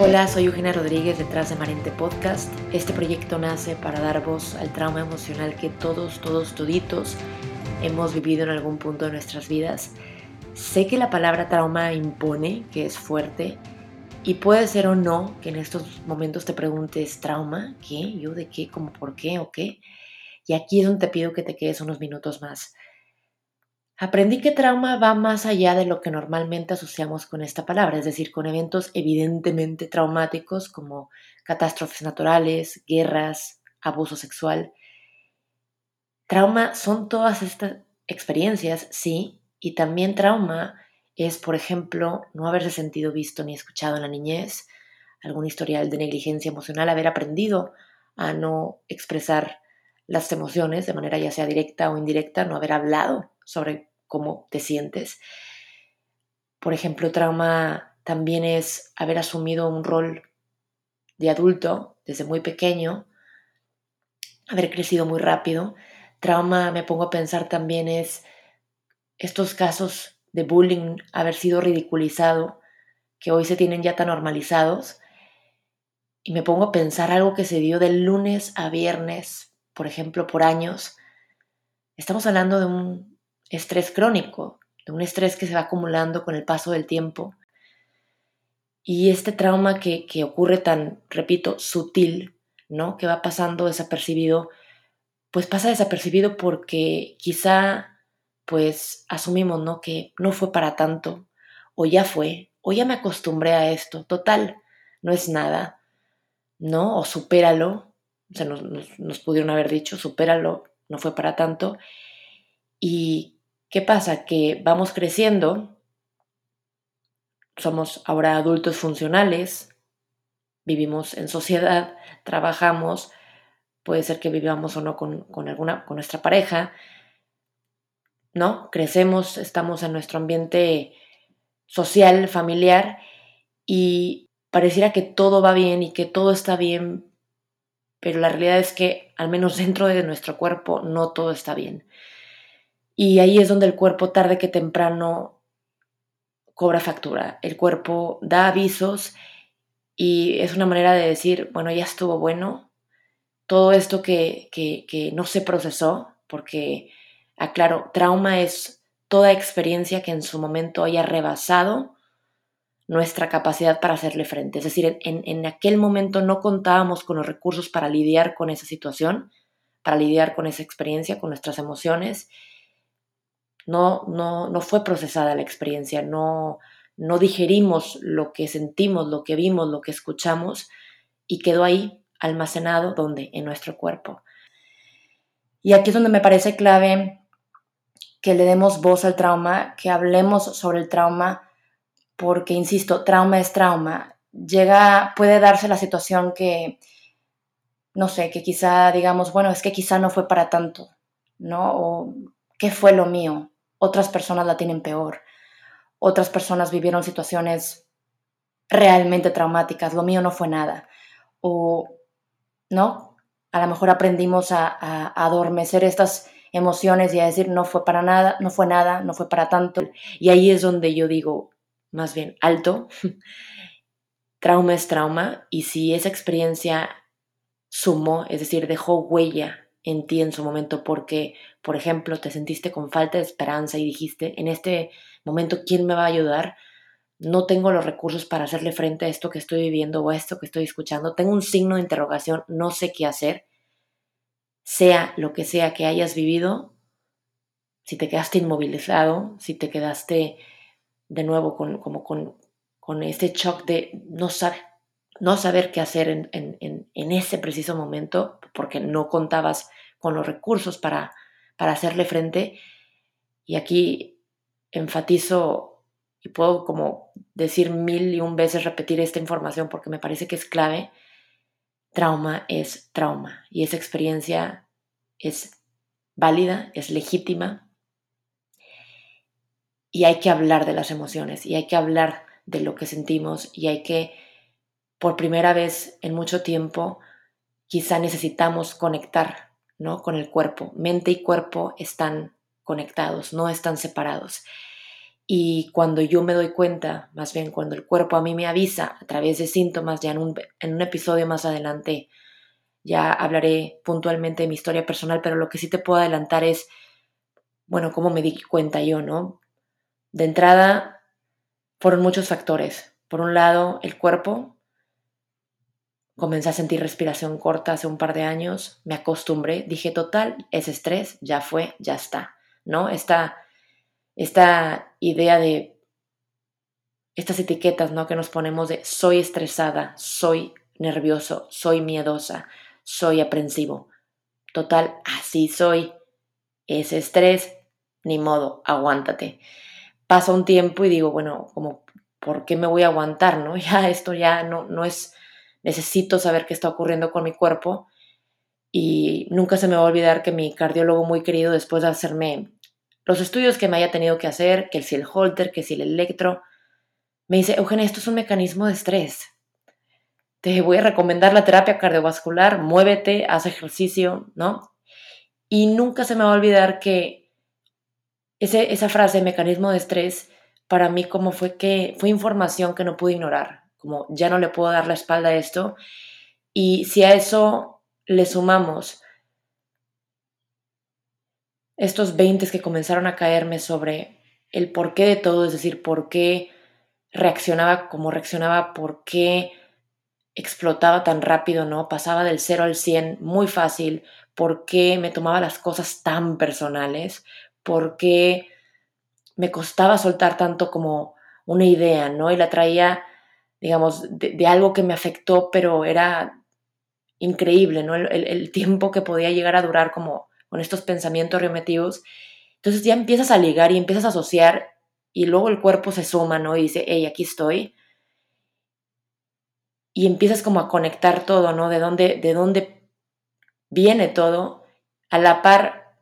Hola, soy Eugenia Rodríguez detrás de Marente Podcast. Este proyecto nace para dar voz al trauma emocional que todos, todos, toditos hemos vivido en algún punto de nuestras vidas. Sé que la palabra trauma impone, que es fuerte, y puede ser o no que en estos momentos te preguntes, ¿trauma? ¿Qué? ¿Yo de qué? ¿Cómo por qué? ¿O qué? Y aquí es donde te pido que te quedes unos minutos más. Aprendí que trauma va más allá de lo que normalmente asociamos con esta palabra, es decir, con eventos evidentemente traumáticos como catástrofes naturales, guerras, abuso sexual. Trauma son todas estas experiencias, sí, y también trauma es, por ejemplo, no haberse sentido visto ni escuchado en la niñez, algún historial de negligencia emocional, haber aprendido a no expresar las emociones de manera ya sea directa o indirecta, no haber hablado sobre cómo te sientes. Por ejemplo, trauma también es haber asumido un rol de adulto desde muy pequeño, haber crecido muy rápido. Trauma, me pongo a pensar también, es estos casos de bullying, haber sido ridiculizado, que hoy se tienen ya tan normalizados. Y me pongo a pensar algo que se dio del lunes a viernes, por ejemplo, por años. Estamos hablando de un estrés crónico, de un estrés que se va acumulando con el paso del tiempo. Y este trauma que, que ocurre tan, repito, sutil, ¿no? Que va pasando desapercibido, pues pasa desapercibido porque quizá, pues asumimos, ¿no? Que no fue para tanto, o ya fue, o ya me acostumbré a esto, total, no es nada, ¿no? O supéralo, o sea, nos, nos pudieron haber dicho, supéralo, no fue para tanto. Y ¿Qué pasa? Que vamos creciendo, somos ahora adultos funcionales, vivimos en sociedad, trabajamos, puede ser que vivamos o no con, alguna, con nuestra pareja, ¿no? Crecemos, estamos en nuestro ambiente social, familiar, y pareciera que todo va bien y que todo está bien, pero la realidad es que al menos dentro de nuestro cuerpo no todo está bien. Y ahí es donde el cuerpo tarde que temprano cobra factura. El cuerpo da avisos y es una manera de decir, bueno, ya estuvo bueno. Todo esto que, que, no se procesó, porque, aclaro, trauma es toda experiencia que en su momento haya rebasado nuestra capacidad para hacerle frente. Es decir, en, en, aquel momento no contábamos con los recursos para lidiar con esa situación, para lidiar con esa experiencia, con nuestras emociones, no, no, no fue procesada la experiencia, no, no digerimos lo que sentimos, lo que vimos, lo que escuchamos y quedó ahí almacenado, ¿dónde? En nuestro cuerpo. Y aquí es donde me parece clave que le demos voz al trauma, que hablemos sobre el trauma, porque, insisto, trauma es trauma. Llega, puede darse la situación que, no sé, que quizá digamos, bueno, es que quizá no fue para tanto, ¿no? O qué fue lo mío, otras personas la tienen peor, otras personas vivieron situaciones realmente traumáticas, lo mío no fue nada, o, ¿no? A lo mejor aprendimos a, adormecer estas emociones y a decir no fue para nada, no fue nada, no fue para tanto. Y ahí es donde yo digo, más bien, alto, trauma es trauma y si esa experiencia sumó, es decir, dejó huella en ti en su momento porque, por ejemplo, te sentiste con falta de esperanza y dijiste, en este momento, ¿quién me va a ayudar? No tengo los recursos para hacerle frente a esto que estoy viviendo o a esto que estoy escuchando. Tengo un signo de interrogación, no sé qué hacer. Sea lo que sea que hayas vivido, si te quedaste inmovilizado, si te quedaste de nuevo con, como con, con este shock de no saber, no saber qué hacer en, en, en, ese preciso momento, porque no contabas con los recursos para, para hacerle frente. Y aquí enfatizo y puedo como decir mil y un veces repetir esta información porque me parece que es clave. Trauma es trauma y esa experiencia es válida, es legítima y hay que hablar de las emociones y hay que hablar de lo que sentimos y hay que por primera vez en mucho tiempo, quizá necesitamos conectar ¿no? con el cuerpo. Mente y cuerpo están conectados, no están separados. Y cuando yo me doy cuenta, más bien cuando el cuerpo a mí me avisa a través de síntomas, ya en un, en un episodio más adelante ya hablaré puntualmente de mi historia personal, pero lo que sí te puedo adelantar es, bueno, cómo me di cuenta yo, ¿no? De entrada, fueron muchos factores. Por un lado, el cuerpo. Comencé a sentir respiración corta hace un par de años, me acostumbré, dije, total, es estrés, ya fue, ya está, ¿no? Esta, esta idea de estas etiquetas, ¿no? Que nos ponemos de soy estresada, soy nervioso, soy miedosa, soy aprensivo. Total, así soy. Es estrés, ni modo, aguántate. Pasa un tiempo y digo, bueno, como, ¿por qué me voy a aguantar? ¿No? Ya esto ya no, no es, necesito saber qué está ocurriendo con mi cuerpo. Y nunca se me va a olvidar que mi cardiólogo muy querido, después de hacerme los estudios que me haya tenido que hacer, que si el holter, que si el electro, me dice, Eugenia, esto es un mecanismo de estrés te voy a recomendar la terapia cardiovascular, muévete, haz ejercicio, ¿no? Y nunca se me va a olvidar que esa frase, mecanismo de estrés, para mí como fue que fue información que no pude ignorar, como ya no le puedo dar la espalda a esto. Y si a eso le sumamos estos 20 que comenzaron a caerme sobre el porqué de todo, es decir, por qué reaccionaba como reaccionaba, por qué explotaba tan rápido, ¿no? Pasaba del 0 al 100 muy fácil. ¿Por qué me tomaba las cosas tan personales? ¿Por qué me costaba soltar tanto como una idea, ¿no? Y la traía, digamos, de, algo que me afectó, pero era increíble, ¿no? El, tiempo que podía llegar a durar como con estos pensamientos remetidos. Entonces ya empiezas a ligar y empiezas a asociar y luego el cuerpo se suma, ¿no? Y dice, hey, aquí estoy y empiezas como a conectar todo, ¿no? De dónde, de dónde viene todo. A la par,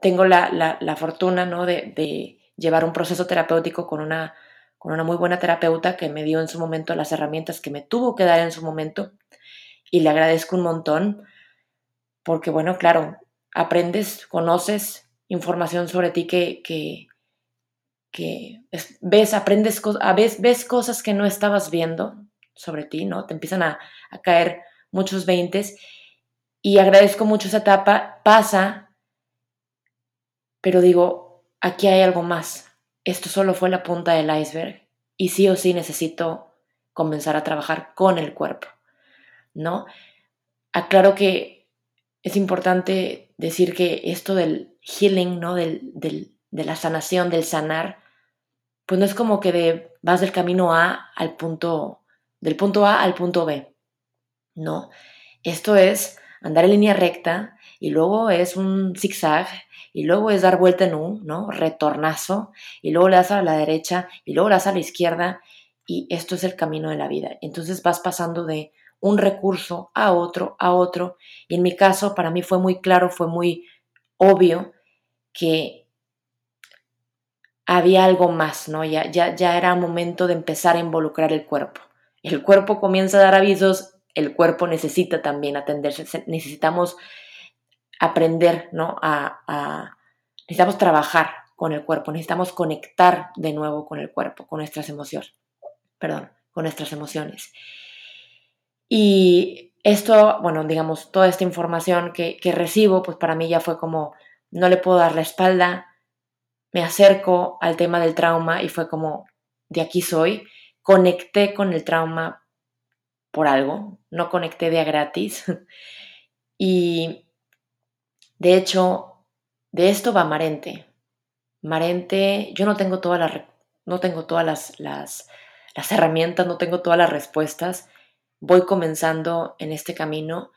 tengo la, la, fortuna, ¿no? De, llevar un proceso terapéutico con una, con una muy buena terapeuta que me dio en su momento las herramientas que me tuvo que dar en su momento. Y le agradezco un montón porque, bueno, claro, aprendes, conoces información sobre ti que, que, que ves, aprendes, a veces ves cosas que no estabas viendo sobre ti, ¿no? Te empiezan a, caer muchos veintes y agradezco mucho esa etapa, pasa, pero digo, aquí hay algo más. Esto solo fue la punta del iceberg y sí o sí necesito comenzar a trabajar con el cuerpo, ¿no? Aclaro que es importante decir que esto del healing, ¿no? Del, del, de la sanación, del sanar, pues no es como que de, vas del camino A al punto del punto A al punto B. No, esto es andar en línea recta y luego es un zigzag y luego es dar vuelta en U, ¿no? Retornazo y luego le das a la derecha y luego le das a la izquierda y esto es el camino de la vida. Entonces vas pasando de un recurso a otro, a otro y en mi caso para mí fue muy claro, fue muy obvio que había algo más, ¿no? Ya, ya, ya era momento de empezar a involucrar el cuerpo el cuerpo comienza a dar avisos, el cuerpo necesita también atenderse, necesitamos aprender, ¿no? A, necesitamos trabajar con el cuerpo, necesitamos conectar de nuevo con el cuerpo, con nuestras emociones, perdón, con nuestras emociones. Y esto, bueno, digamos, toda esta información que, que recibo, pues para mí ya fue como, no le puedo dar la espalda, me acerco al tema del trauma y fue como, de aquí soy, conecté con el trauma por algo, no conecté de a gratis. y de hecho, de esto va Marente. Marente, yo no tengo todas las, no tengo todas las, las, las herramientas, no tengo todas las respuestas. Voy comenzando en este camino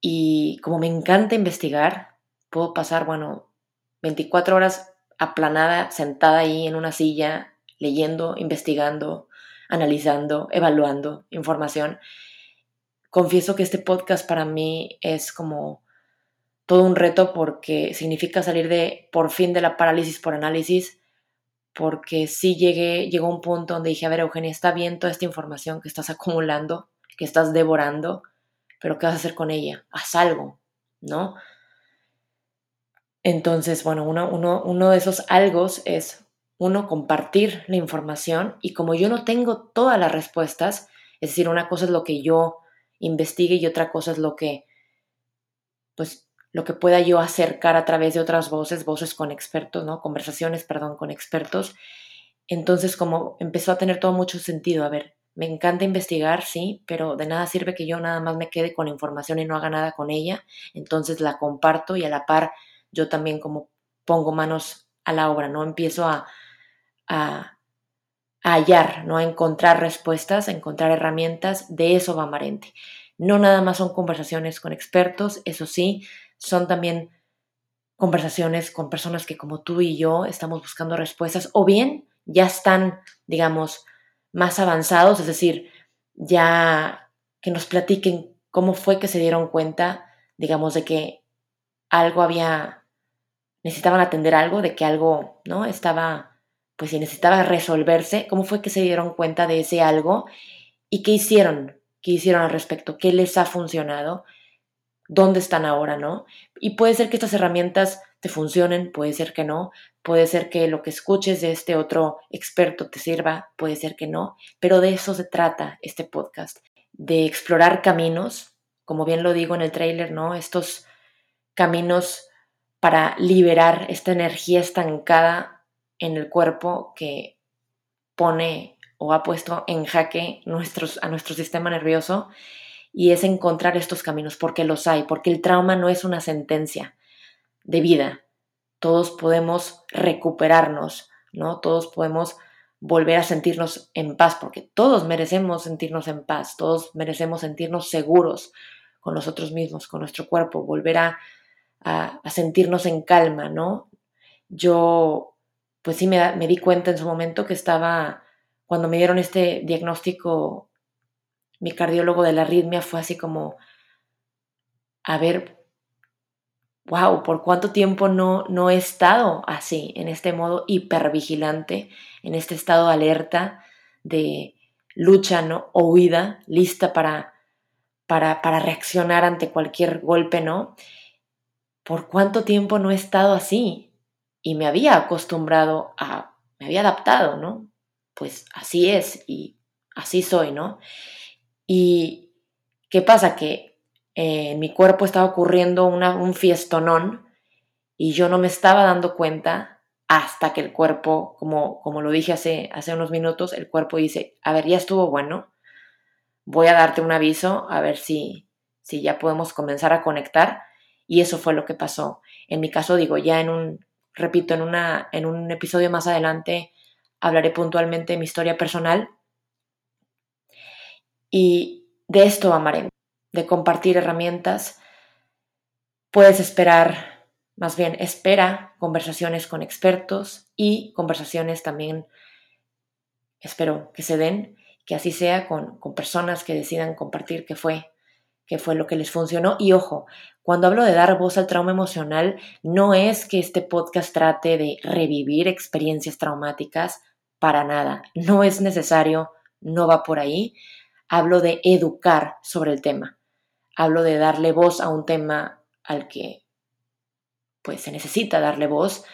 y como me encanta investigar, puedo pasar, bueno, 24 horas aplanada, sentada ahí en una silla, leyendo, investigando, analizando, evaluando información. Confieso que este podcast para mí es como todo un reto porque significa salir de por fin de la parálisis por análisis, porque sí llegué, llegó un punto donde dije, a ver, Eugenia, está bien toda esta información que estás acumulando, que estás devorando, pero ¿qué vas a hacer con ella? Haz algo, ¿no? Entonces, bueno, uno, uno, uno de esos algo es uno, compartir la información y como yo no tengo todas las respuestas, es decir, una cosa es lo que yo investigue y otra cosa es lo que, pues, lo que pueda yo acercar a través de otras voces, voces con expertos, ¿no? Conversaciones, perdón, con expertos. Entonces, como empezó a tener todo mucho sentido, a ver, me encanta investigar, sí, pero de nada sirve que yo nada más me quede con la información y no haga nada con ella. Entonces la comparto y a la par yo también como pongo manos a la obra, ¿no? Empiezo a, a, hallar, ¿no? A encontrar respuestas, a encontrar herramientas. De eso va Marente. No nada más son conversaciones con expertos, eso sí, son también conversaciones con personas que como tú y yo estamos buscando respuestas o bien ya están, digamos, más avanzados, es decir, ya que nos platiquen cómo fue que se dieron cuenta, digamos, de que algo había, necesitaban atender algo, de que algo, ¿no? Estaba, pues si necesitaba resolverse, cómo fue que se dieron cuenta de ese algo y qué hicieron, qué hicieron al respecto, qué les ha funcionado, dónde están ahora, ¿no? Y puede ser que estas herramientas te funcionen, puede ser que no, puede ser que lo que escuches de este otro experto te sirva, puede ser que no, pero de eso se trata este podcast, de explorar caminos, como bien lo digo en el trailer, ¿no? Estos caminos para liberar esta energía estancada en el cuerpo que pone o ha puesto en jaque nuestros, a nuestro sistema nervioso y es encontrar estos caminos porque los hay, porque el trauma no es una sentencia de vida, todos podemos recuperarnos, ¿no? Todos podemos volver a sentirnos en paz, porque todos merecemos sentirnos en paz, todos merecemos sentirnos seguros con nosotros mismos, con nuestro cuerpo, volver a, sentirnos en calma, ¿no? Yo, pues sí, me, di cuenta en su momento que estaba, cuando me dieron este diagnóstico, mi cardiólogo de la arritmia fue así como, a ver, wow, ¿por cuánto tiempo no, no he estado así, en este modo hipervigilante, en este estado de alerta, de lucha ¿no? o huida, lista para, para, para reaccionar ante cualquier golpe, ¿no? ¿Por cuánto tiempo no he estado así? Y me había acostumbrado a, me había adaptado, ¿no? Pues así es y así soy, ¿no? Y ¿qué pasa? Que en mi cuerpo estaba ocurriendo un fiestonón y yo no me estaba dando cuenta hasta que el cuerpo, como, como lo dije hace, hace unos minutos, el cuerpo dice, a ver, ya estuvo bueno, voy a darte un aviso, a ver si, si ya podemos comenzar a conectar. Y eso fue lo que pasó. En mi caso, digo, ya en un, repito, en, una, en un episodio más adelante hablaré puntualmente de mi historia personal. Y de esto amaré de compartir herramientas, puedes esperar, más bien espera conversaciones con expertos y conversaciones también, espero que se den, que así sea con, con personas que decidan compartir qué fue, qué fue lo que les funcionó. Y ojo, cuando hablo de dar voz al trauma emocional, no es que este podcast trate de revivir experiencias traumáticas, para nada, no es necesario, no va por ahí. Hablo de educar sobre el tema hablo de darle voz a un tema al que pues se necesita darle voz,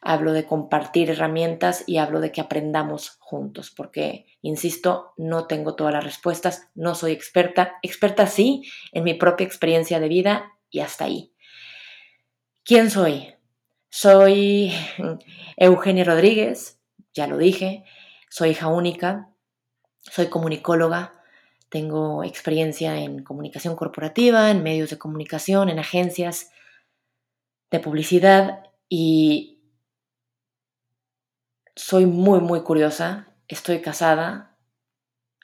hablo de compartir herramientas y hablo de que aprendamos juntos, porque, insisto, no tengo todas las respuestas, no soy experta, experta sí en mi propia experiencia de vida y hasta ahí. ¿Quién soy? Soy Eugenia Rodríguez, ya lo dije, soy hija única, soy comunicóloga, tengo experiencia en comunicación corporativa, en medios de comunicación, en agencias de publicidad y soy muy, muy curiosa. Estoy casada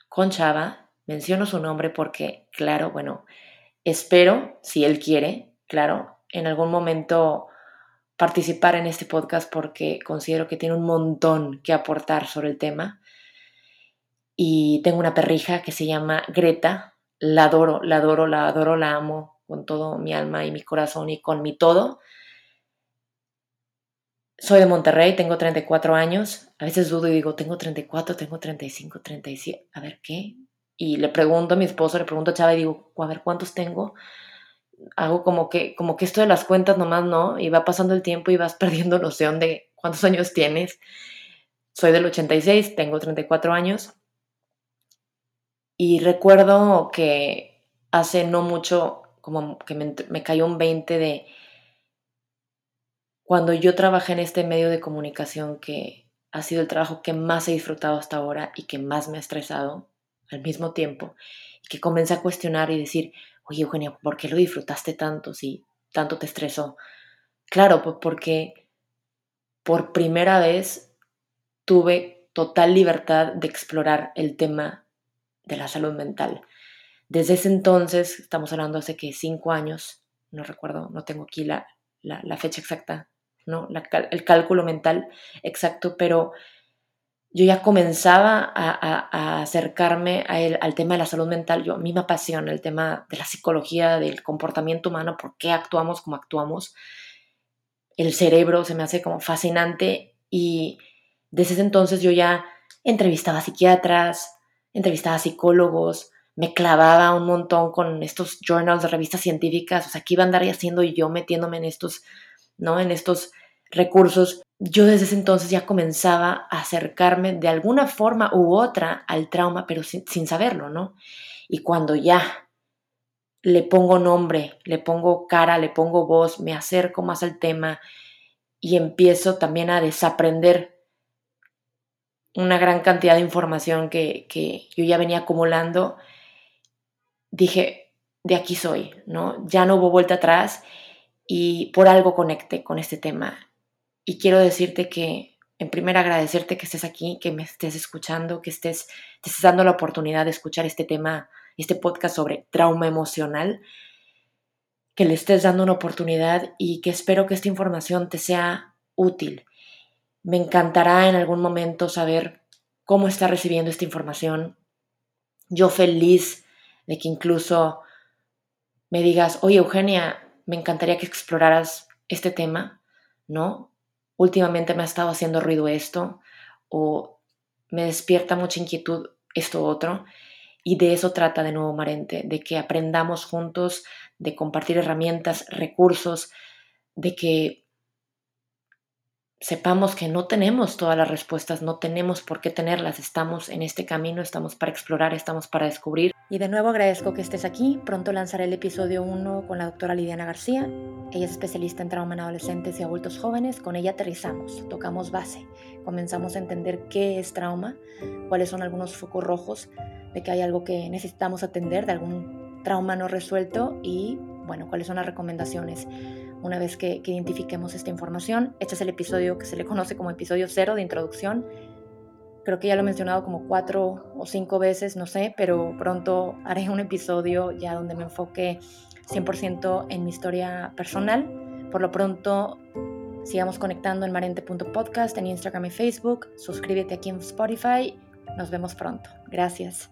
con Chava. Menciono su nombre porque, claro, bueno, espero, si él quiere, claro, en algún momento participar en este podcast porque considero que tiene un montón que aportar sobre el tema y tengo una perrija que se llama Greta. La adoro, la adoro, la adoro, la amo con todo mi alma y mi corazón y con mi todo. Soy de Monterrey, tengo 34 años. A veces dudo y digo, tengo 34, tengo 35, 37. A ver, ¿qué? Y le pregunto a mi esposo, le pregunto a Chava y digo, a ver, ¿cuántos tengo? Hago como que, como que esto de las cuentas nomás no, y va pasando el tiempo y vas perdiendo noción de cuántos años tienes. soy del 86, tengo 34 años y recuerdo que hace no mucho, como que me, me cayó un 20 de cuando yo trabajé en este medio de comunicación que ha sido el trabajo que más he disfrutado hasta ahora y que más me ha estresado al mismo tiempo, y que comencé a cuestionar y decir, oye Eugenia, ¿por qué lo disfrutaste tanto si tanto te estresó? Claro, pues porque por primera vez tuve total libertad de explorar el tema de la salud mental. Desde ese entonces, estamos hablando hace que cinco años, no recuerdo, no tengo aquí la, la fecha exacta, ¿no? el cálculo mental exacto, pero yo ya comenzaba a, acercarme al tema de la salud mental. Yo, a mí me apasiona el tema de la psicología, del comportamiento humano, por qué actuamos como actuamos. El cerebro se me hace como fascinante y desde ese entonces yo ya entrevistaba a psiquiatras, entrevistaba a psicólogos, me clavaba un montón con estos journals revistas científicas, o sea, ¿qué iba a andar haciendo yo metiéndome en estos ¿no? En estos recursos, yo desde ese entonces ya comenzaba a acercarme de alguna forma u otra al trauma, pero sin, saberlo, ¿no? Y cuando ya le pongo nombre, le pongo cara, le pongo voz, me acerco más al tema y empiezo también a desaprender una gran cantidad de información que, que yo ya venía acumulando, dije, de aquí soy, ¿no? Ya no hubo vuelta atrás y por algo conecte con este tema. Y quiero decirte que, en primer, agradecerte que estés aquí, que me estés escuchando, que estés, te dando la oportunidad de escuchar este tema, este podcast sobre trauma emocional, que le estés dando una oportunidad y que espero que esta información te sea útil. Me encantará en algún momento saber cómo estás recibiendo esta información. Yo feliz de que incluso me digas, oye Eugenia, me encantaría que exploraras este tema, ¿no? Últimamente me ha estado haciendo ruido esto o me despierta mucha inquietud esto otro. Y de eso trata de nuevo Marente, de que aprendamos juntos, de compartir herramientas, recursos, de que sepamos que no tenemos todas las respuestas, no tenemos por qué tenerlas, estamos en este camino, estamos para explorar, estamos para descubrir. Y de nuevo agradezco que estés aquí, pronto lanzaré el episodio 1 con la doctora Lidiana García, ella es especialista en trauma en adolescentes y adultos jóvenes, con ella aterrizamos, tocamos base, comenzamos a entender qué es trauma, cuáles son algunos focos rojos de que hay algo que necesitamos atender, de algún trauma no resuelto y bueno, cuáles son las recomendaciones una vez que, identifiquemos esta información. Este es el episodio que se le conoce como episodio cero de introducción. Creo que ya lo he mencionado como cuatro o cinco veces, no sé, pero pronto haré un episodio ya donde me enfoque 100% en mi historia personal. Por lo pronto, sigamos conectando en marente.podcast, en Instagram y Facebook. Suscríbete aquí en Spotify. Nos vemos pronto. Gracias.